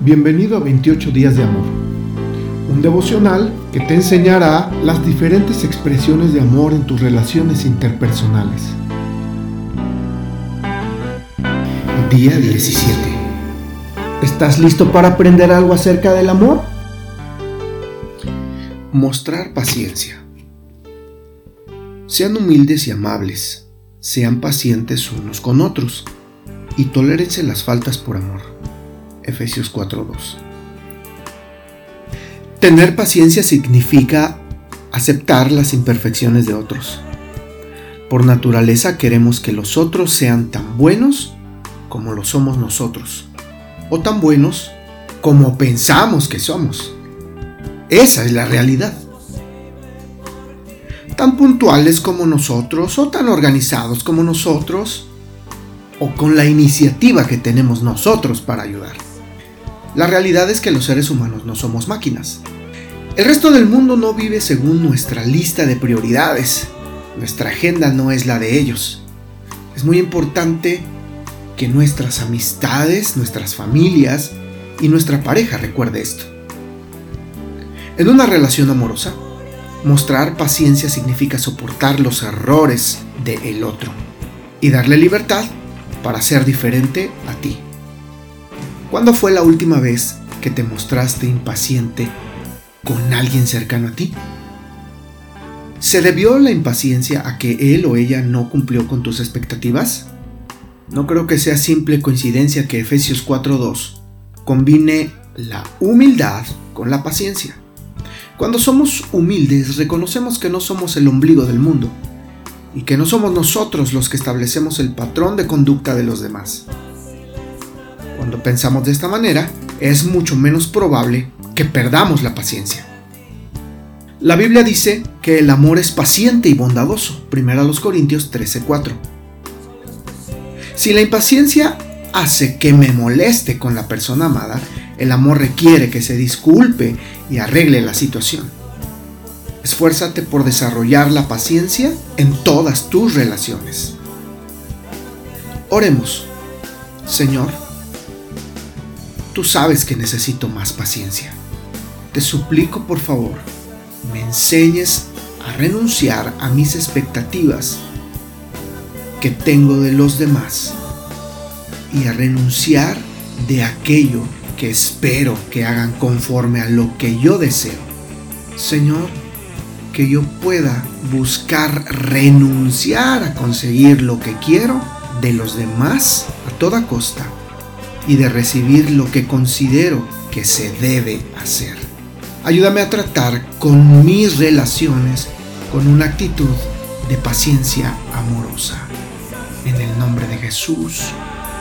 Bienvenido a 28 días de amor, un devocional que te enseñará las diferentes expresiones de amor en tus relaciones interpersonales. Día 17. ¿Estás listo para aprender algo acerca del amor? Mostrar paciencia. Sean humildes y amables, sean pacientes unos con otros y tolérense las faltas por amor. Efesios 4:2. Tener paciencia significa aceptar las imperfecciones de otros. Por naturaleza queremos que los otros sean tan buenos como lo somos nosotros, o tan buenos como pensamos que somos. Esa es la realidad. Tan puntuales como nosotros, o tan organizados como nosotros, o con la iniciativa que tenemos nosotros para ayudar. La realidad es que los seres humanos no somos máquinas. El resto del mundo no vive según nuestra lista de prioridades. Nuestra agenda no es la de ellos. Es muy importante que nuestras amistades, nuestras familias y nuestra pareja recuerde esto. En una relación amorosa, mostrar paciencia significa soportar los errores del otro y darle libertad para ser diferente a ti. ¿Cuándo fue la última vez que te mostraste impaciente con alguien cercano a ti? ¿Se debió la impaciencia a que él o ella no cumplió con tus expectativas? No creo que sea simple coincidencia que Efesios 4.2 combine la humildad con la paciencia. Cuando somos humildes reconocemos que no somos el ombligo del mundo y que no somos nosotros los que establecemos el patrón de conducta de los demás. Cuando pensamos de esta manera, es mucho menos probable que perdamos la paciencia. La Biblia dice que el amor es paciente y bondadoso, 1 Corintios 13:4. Si la impaciencia hace que me moleste con la persona amada, el amor requiere que se disculpe y arregle la situación. Esfuérzate por desarrollar la paciencia en todas tus relaciones. Oremos. Señor, Tú sabes que necesito más paciencia. Te suplico por favor, me enseñes a renunciar a mis expectativas que tengo de los demás y a renunciar de aquello que espero que hagan conforme a lo que yo deseo. Señor, que yo pueda buscar renunciar a conseguir lo que quiero de los demás a toda costa y de recibir lo que considero que se debe hacer. Ayúdame a tratar con mis relaciones con una actitud de paciencia amorosa. En el nombre de Jesús.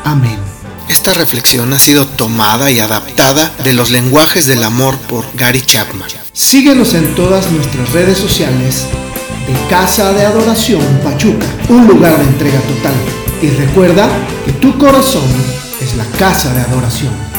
Amén. Esta reflexión ha sido tomada y adaptada de los lenguajes del amor por Gary Chapman. Síguenos en todas nuestras redes sociales de Casa de Adoración Pachuca, un lugar de entrega total. Y recuerda que tu corazón la casa de adoración.